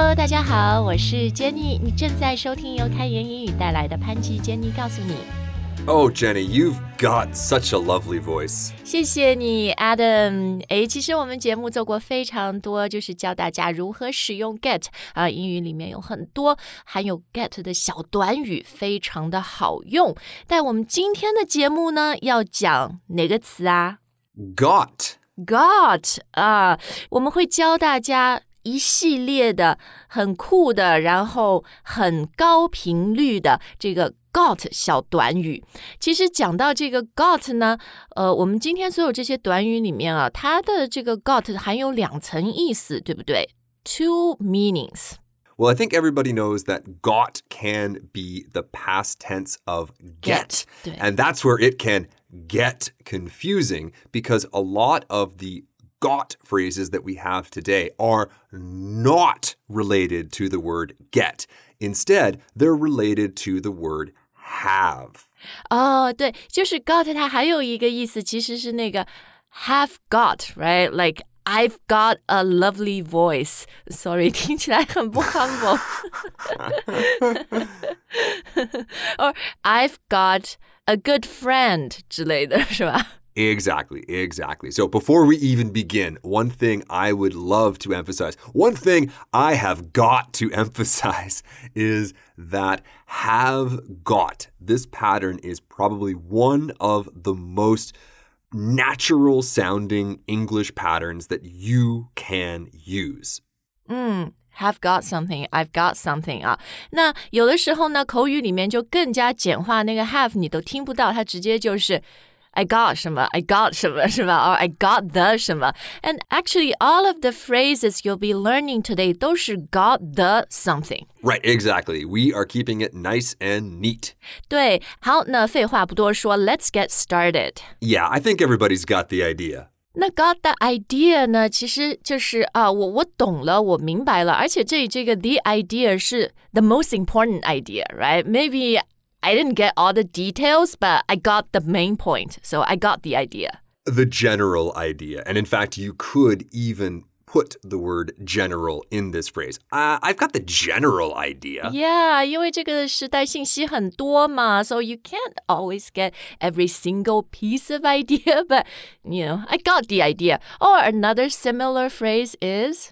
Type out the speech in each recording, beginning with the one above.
Hello，大家好，我是 Jenny。你正在收听由开言英语带来的潘吉 Jenny 告诉你。Oh, Jenny, you've got such a lovely voice. 谢谢你，Adam。诶，其实我们节目做过非常多，就是教大家如何使用 get 啊、呃，英语里面有很多含有 get 的小短语，非常的好用。但我们今天的节目呢，要讲哪个词啊？Got。Got 啊，我们会教大家一系列的很酷的，然后很高频率的这个 got 小短语。其实讲到这个 got 呢，呃，我们今天所有这些短语里面啊，它的这个 got 含有两层意思，对不对？Two meanings。 Well, I think everybody knows that got can be the past tense of get. Get, 对。 And that's where it can get confusing because a lot of the got phrases that we have today are not related to the word get. Instead, they're related to the word have. 哦，对，就是 got 它还有一个意思，其实是那个 have got，right？Like I've got a lovely voice. Sorry，听起来很不 humble。or I've got a good friend 之类的，是吧？ Exactly, exactly. So before we even begin, one thing I would love to emphasize, one thing I have got to emphasize is that have got. This pattern is probably one of the most natural sounding English patterns that you can use. 嗯，have got something, I've got something 啊。那有的时候呢，口语里面就更加简化，那个 have 你都听不到，它直接就是 I got 什么，I got 什么，是吧？or I got the 什么。And actually, all of the phrases you'll be learning today 都是 got the something。 Right, exactly. We are keeping it nice and neat. 对，好，那废话不多说，Let's get started。 Yeah, I think everybody's got the idea. 那 got the idea 呢，其实就是啊，我我懂了，我明白了，而且这里这个 the idea 是 the most important idea，right？Maybe I didn't get all the details, but I got the main point, so I got the idea. the general idea. And in fact, you could even put the word general in this phrase. Uh, I've got the general idea. Yeah，因为这个时代信息很多嘛，so you can't always get every single piece of idea, but you know, I got the idea. Or another similar phrase is.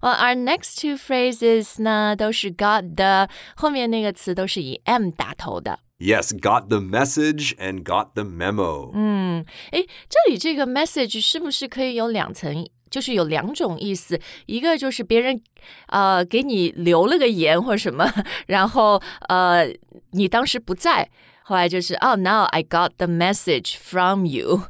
Well, our next two phrases 呢，都是 got the 后面那个词都是以 m 打头的。 Yes, got the message and got the memo. 嗯，诶，这里这个 message 是不是可以有两层？就是有两种意思，一个就是别人呃给你留了个言或者什么，然后呃你当时不在，后来就是哦、n o w I got the message from you。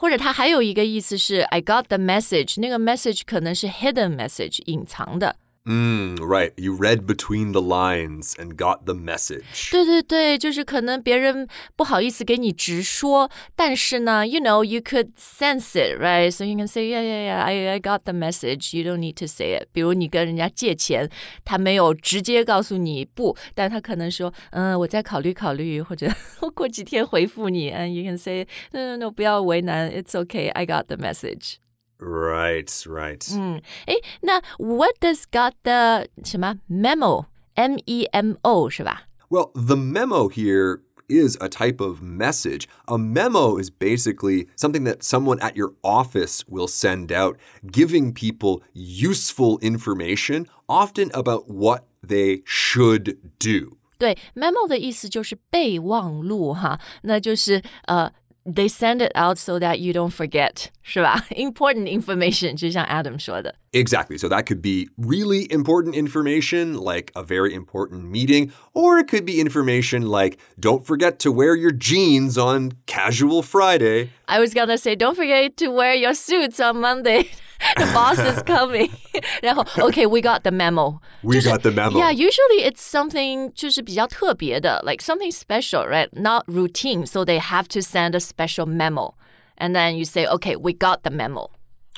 或者它还有一个意思是 I got the message，那个 message 可能是 hidden message 隐藏的。Mm, right. You read between the lines and got the message. 对对对，就是可能别人不好意思给你直说，但是呢，you know you could sense it, right? So you can say, yeah, yeah, yeah, I I got the message. You don't need to say it. 比如你跟人家借钱，他没有直接告诉你不，但他可能说，嗯，我再考虑考虑，或者我过几天回复你。And you can say, no, no, no, 不要为难，it's okay. I got the message. Right, right. 嗯，诶，那 what does got the 什么 memo? M E M O 是吧？ Well, the memo here is a type of message. A memo is basically something that someone at your office will send out, giving people useful information, often about what they should do. 对，memo 的意思就是备忘录哈，那就是呃。 They send it out so that you don't forget，是吧？Important information，就像 Adam 说的。 Exactly. So that could be really important information, like a very important meeting, or it could be information like don't forget to wear your jeans on casual Friday. I was gonna say, don't forget to wear your suits on Monday. the boss is coming. 然后 OK, we got the memo. We 就是 got the memo. Yeah, usually it's something 就是比较特别的, like something special, right? Not routine, so they have to send a special memo. And then you say, okay, we got the memo.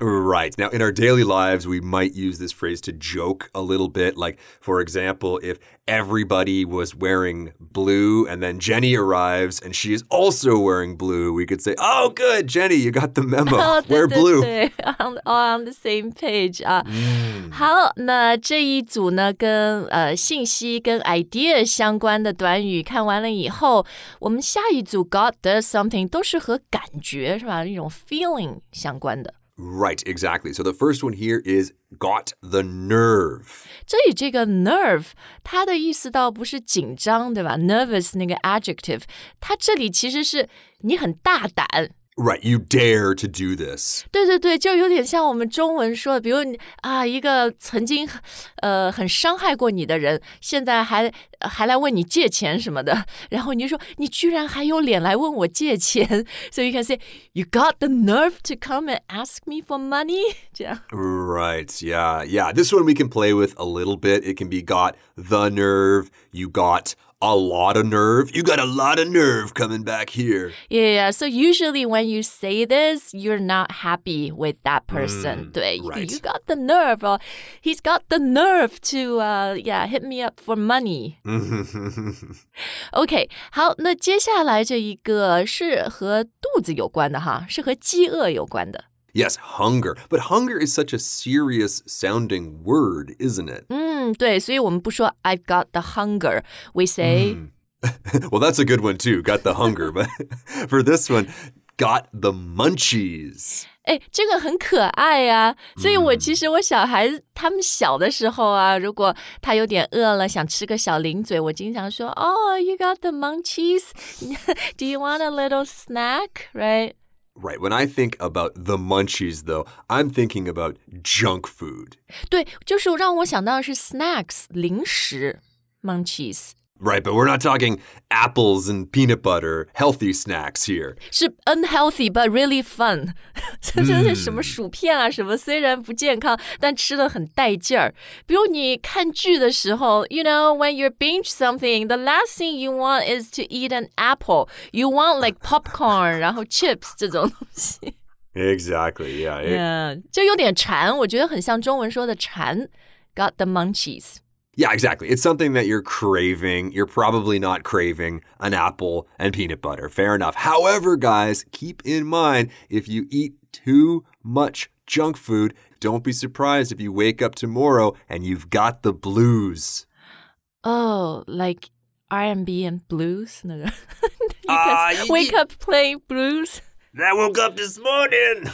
Right. Now, in our daily lives, we might use this phrase to joke a little bit. Like, for example, if everybody was wearing blue and then Jenny arrives and she is also wearing blue, we could say, Oh, good, Jenny, you got the memo. 哦，对 Wear 对 blue. 对 on on the same page 啊。好，那这一组呢，跟呃信息跟 idea 相关的短语看完了以后，我们下一组 got does something 都是和感觉是吧？一种 feeling 相关的。 Right, exactly. So the first one here is got the nerve. 这里这个 nerve，它的意思倒不是紧张，对吧？nervous 那个 adjective，它这里其实是你很大胆。Right, you dare to do this. 对对对，就有点像我们中文说的，比如你啊，一个曾经呃很伤害过你的人，现在还还来问你借钱什么的，然后你就说你居然还有脸来问我借钱，so you can say you got the nerve to come and ask me for money，这样。 Right, yeah, yeah. This one we can play with a little bit. It can be got the nerve, you got a lot of nerve. You got a lot of nerve coming back here. Yeah, so usually when you say this, you're not happy with that person. 对 right. you got the nerve, or he's got the nerve to, uh, yeah, hit me up for money. OK，好，那接下来这一个是和肚子有关的哈，是和饥饿有关的。 Yes, hunger. But hunger is such a serious sounding word, isn't it? 嗯，对，所以我们不说 I've got the hunger, we say、 Well, that's a good one too. Got the hunger. But for this one, got the munchies. 哎，这个很可爱呀、所以我其实我小孩子他们小的时候啊，如果他有点饿了，想吃个小零嘴，我经常说哦、y o u got the munchies? Do you want a little snack? Right? Right. When I think about the munchies, though, I'm thinking about junk food. 对，就是让我想到的是 snacks 零食 munchies。 Right, but we're not talking apples and peanut butter, healthy snacks here. 是 unhealthy but really fun，这这是什么薯片啊什么？虽然不健康，但吃的很带劲儿。比如你看剧的时候，you know when you binge something, the last thing you want is to eat an apple. You want like popcorn，然后 chips 这种东西。 Exactly. Yeah. it- Yeah，就有点馋，我觉得很像中文说的馋。Got the munchies。 Yeah, exactly. It's something that you're craving. You're probably not craving an apple and peanut butter. Fair enough. However, guys, keep in mind if you eat too much junk food, don't be surprised if you wake up tomorrow and you've got the blues. Oh, like R&B and blues 那个。you can you- ah, wake up playing blues. I woke up this morning.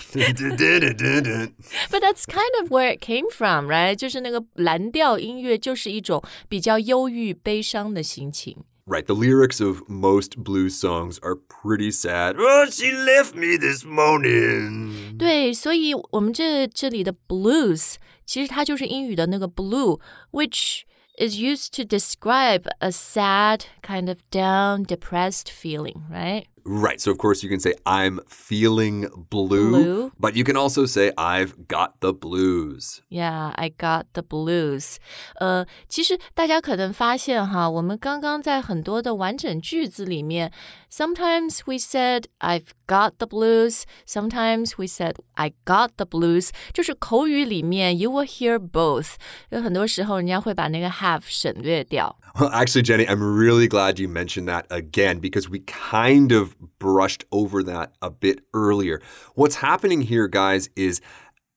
But that's kind of where it came from, right? 就是那个蓝调音乐，就是一种比较忧郁、悲伤的心情。 right, the lyrics of most blues songs are pretty sad. Oh, she left me this morning. 对，所以我们这这里的 blues，其实它就是英语的那个 blue，which is used to describe a sad, kind of down, depressed feeling, right? Right. So, of course, you can say, I'm feeling blue, Blue. but you can also say, I've got the blues. Yeah, I got the blues. 呃，其实大家可能发现哈，我们刚刚在很多的完整句子里面，sometimes we said I've got the blues, sometimes we said I got the blues，就是口语里面 you will hear both。有很多时候人家会把那个 have 省略掉。 Well, actually, Jenny, I'm really glad you mentioned that again because we kind of brushed over that a bit earlier. What's happening here, guys, is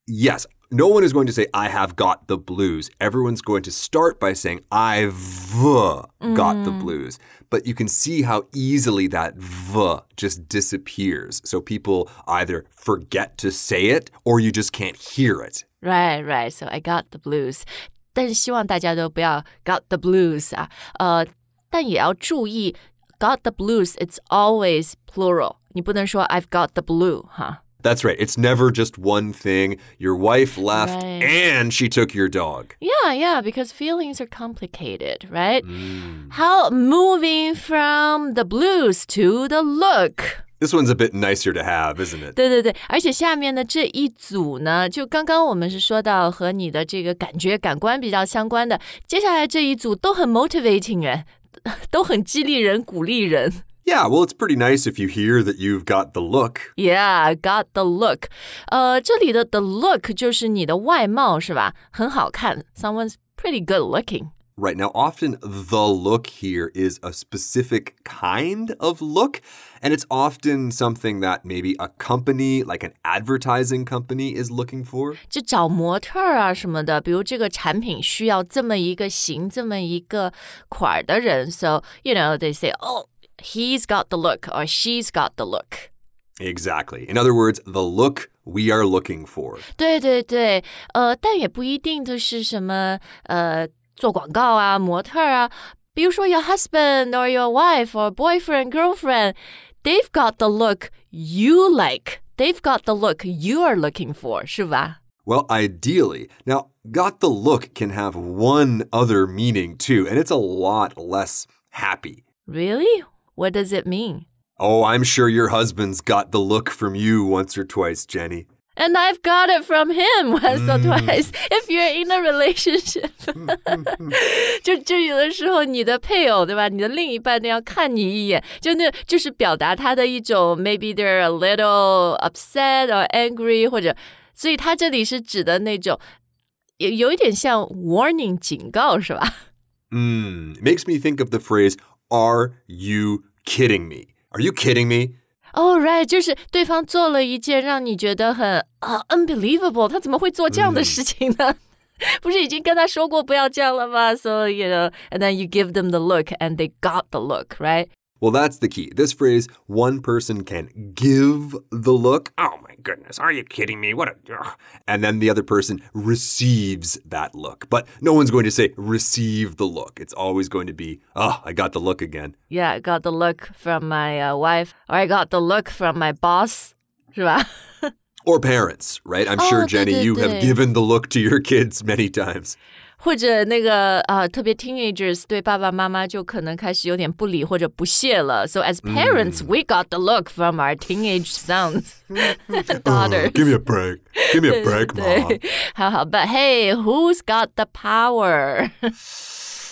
yes, no one is going to say, I have got the blues. Everyone's going to start by saying, I've got the blues. But you can see how easily that v just disappears. So people either forget to say it or you just can't hear it. Right, right. So I got the blues. 但是希望大家都不要 got the blues 啊，呃，但也要注意 got the blues. It's always plural. 你不能说 I've got the blue 哈。 That's right. It's never just one thing. Your wife left Right. and she took your dog. Yeah, yeah, because feelings are complicated, right? How moving from the blues to the look. This one's a bit nicer to have, isn't it? 对对对，而且下面的这一组呢，就刚刚我们是说到和你的这个感觉、感官比较相关的，接下来这一组都很 motivating 哎，都很激励人、鼓励人。 Yeah, well, it's pretty nice if you hear that you've got the look. Yeah, got the look。呃，这里的 the look 就是你的外貌是吧？很好看，someone's pretty good looking。 Right now, often the look here is a specific kind of look, and it's often something that maybe a company, like an advertising company, is looking for. 就找模特儿啊什么的，比如这个产品需要这么一个型、这么一个款儿的人，so you know they say, oh, he's got the look or she's got the look。 Exactly. In other words, the look we are looking for. 对对对，呃，但也不一定都是什么呃做广告啊、模特儿啊。比如说 your husband or your wife or boyfriend, girlfriend, they've got the look you like. They've got the look you are looking for, 是吧？ Well, ideally. Now, got the look can have one other meaning too, and it's a lot less happy. Really? What does it mean? Oh, I'm sure your husband's got the look from you once or twice, Jenny. And I've got it from him once or twice. If you're in a relationship，就就有的时候你的配偶对吧？你的另一半都要看你一眼，就那就是表达他的一种 maybe they're a little upset or angry，或者，所以他这里是指的那种有有一点像 warning 警告是吧？ Hmm. It makes me think of the phrase, Are you kidding me? Are you kidding me? 哦、right，就是对方做了一件让你觉得很啊、unbelievable，他怎么会做这样的事情呢？不是已经跟他说过不要这样了吗？So you know, and then you give them the look, and they got the look, right? Well, that's the key. This phrase, one person can give the look. Oh my goodness, are you kidding me? What a. ugh." And then the other person receives that look. But no one's going to say receive the look. It's always going to be, oh, I got the look again. Yeah, I got the look from my uh, wife, or I got the look from my boss, 是吧？ Or parents, right? I'm sure, Oh, Jenny, you have 对，对，对。 given the look to your kids many times. 或者那个啊、特别 teenagers 对爸爸妈妈就可能开始有点不理或者不屑了。So as parents, we got the look from our teenage sons, daughters. Give me a break. Give me a break, mom. 对，好好，But hey, who's got the power?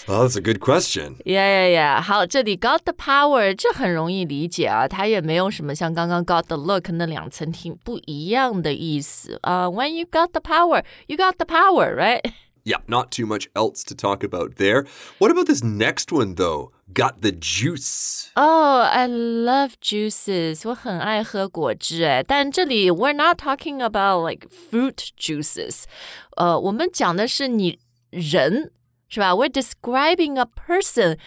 Oh, that's a good question. Yeah, yeah, yeah. 好，这里 got the power 这很容易理解啊，它也没有什么像刚刚 got the look 那两层挺不一样的意思啊。when you got the power, you got the power, right? Yeah, not too much else to talk about there. What about this next one, though? Got the juice. Oh, I love juices. 我很爱喝果汁哎，但这里 we're not talking about like fruit juices. 呃，我们讲的是你人是吧？We're describing a person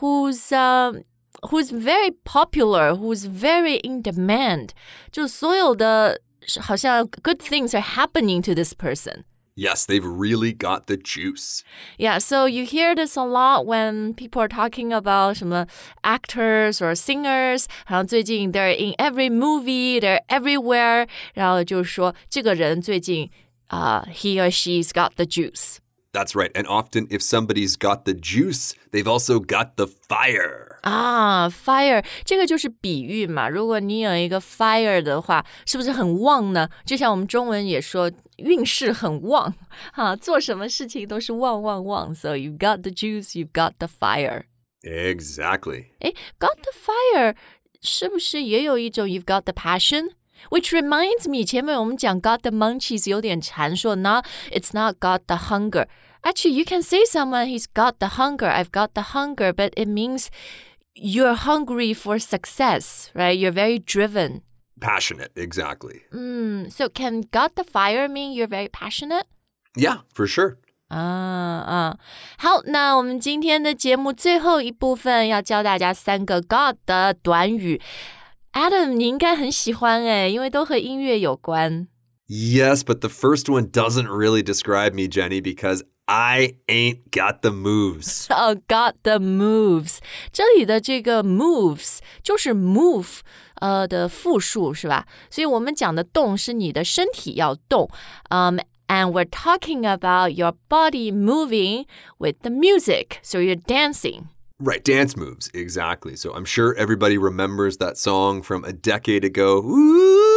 who's um who's very popular, who's very in demand. 就所有的好像 good things are happening to this person. Yes, they've really got the juice. Yeah, so you hear this a lot when people are talking about 什么 actors or singers，然后最近 they're in every movie, they're everywhere，然后就说这个人最近啊、he or she's got the juice。 That's right. And often, if somebody's got the juice, they've also got the fire. 啊，fire 这个就是比喻嘛。如果你有一个 fire 的话，是不是很旺呢？就像我们中文也说运势很旺，哈、做什么事情都是旺旺旺。So you got the juice, you've got the fire。 Exactly. 诶，got the fire 是不是也有一种 you've got the passion? Which reminds me，前面我们讲 got the munchies 有点禅，说 not it's not got the hunger. Actually, you can say someone he's got the hunger. I've got the hunger, but it means you're hungry for success, right? You're very driven. Passionate, exactly. Mm, so can "got the fire mean you're very passionate? Yeah, for sure. Ah, ah. 啊啊，好，那我们今天的节目最后一部分要教大家三个 got 的短语。Adam，你应该很喜欢哎，因为都和音乐有关。Yes, but the first one doesn't really describe me, Jenny, because I ain't got the moves. 哦、g o t the moves，这里的这个 moves 就是 move，呃的复数是吧？所以我们讲的动是你的身体要动，嗯、and we're talking about your body moving with the music, so you're dancing. Right, dance moves, exactly. So I'm sure everybody remembers that song from a decade ago. Ooh.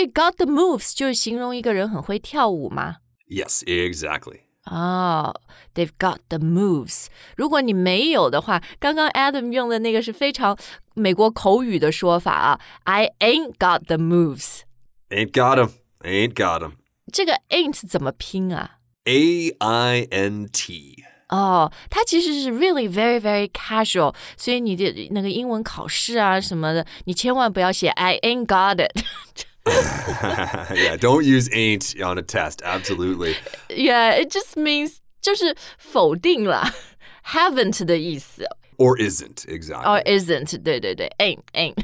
所以 got the moves 就是形容一个人很会跳舞吗？ Yes, exactly. 哦、t h e y v e got the moves。如果你没有的话，刚刚 Adam 用的那个是非常美国口语的说法啊，I ain't got the moves。 Ain't got him. Ain't got him. 这个 ain't 怎么拼啊？ A I N T. 哦，它其实是 really very very casual，所以你的那个英文考试啊什么的，你千万不要写 I ain't got it。 yeah, don't use ain't on a test. Absolutely. Yeah, it just means 就是否定啦，haven't 的意思。 Or isn't, exactly. or isn't 对对对 ain't ain't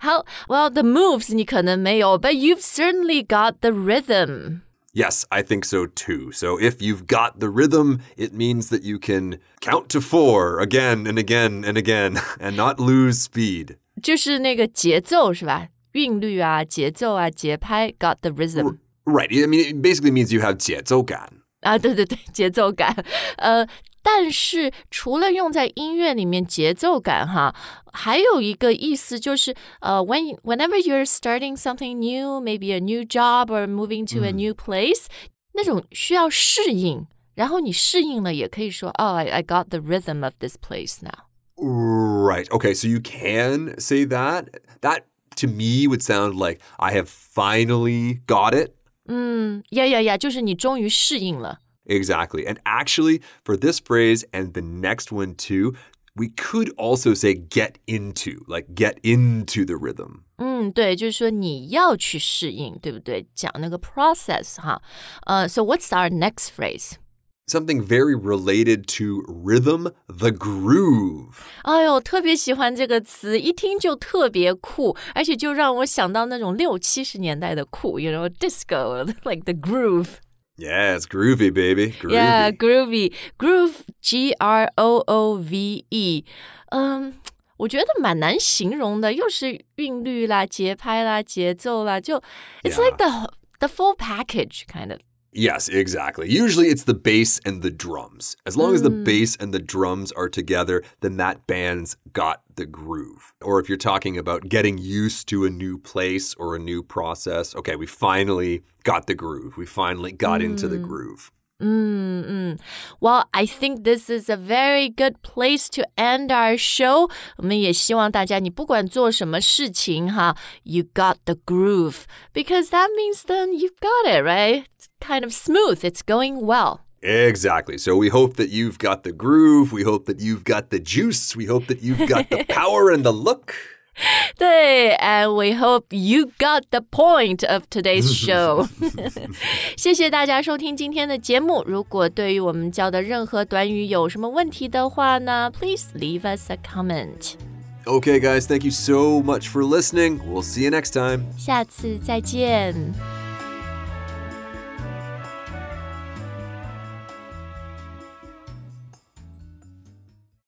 好 well the moves 你可能没有 but you've certainly got the rhythm Yes, I think so too. So if you've got the rhythm, it means that you can count to four again and again and again and not lose speed. 就是那个节奏是吧 韵律啊节奏啊节拍 got the rhythm Right. I mean, it basically means you have 节奏感.啊对对对节奏感呃但是除了用在音乐里面节奏感哈，还有一个意思就是呃，when whenever you're starting something new, maybe a new job or moving to a new place，、那种需要适应，然后你适应了也可以说哦、i I got the rhythm of this place now。 Right. Okay, so you can say that. That to me would sound like I have finally got it. 嗯，呀呀呀，就是你终于适应了。 Exactly. And actually, for this phrase and the next one too, we could also say get into, like get into the rhythm. 嗯，对，就是说你要去适应，对不对？讲那个 process 哈。呃、s o what's our next phrase？ Something very related to rhythm, the groove. 哎呦，特别喜欢这个词，一听就特别酷，而且就让我想到那种六七十年代的酷，you know disco like the groove。 Yeah, it's groovy, baby. Groovy. Yeah, groovy, groove, G R O O V E。嗯，我觉得蛮难形容的，又是韵律啦、节拍啦、节奏啦，就 it's like the the full package kind of。 Yes, exactly. Usually it's the bass and the drums. As long as the bass and the drums are together, then that band's got the groove. Or if you're talking about getting used to a new place or a new process, okay, we finally got the groove. We finally got into the groove. 嗯嗯，Well, I think this is a very good place to end our show. 我们也希望大家，你不管做什么事情哈，you got the groove because that means then you've got it, right? It's kind of smooth. It's going well. Exactly. So we hope that you've got the groove. We hope that you've got the juice. We hope that you've got the power and the look. 对，and we hope you got the point of today's show 。谢谢大家收听今天的节目。如果对于我们教的任何短语有什么问题的话呢，please leave us a comment。 Okay, guys, thank you so much for listening. We'll see you next time. 下次再见。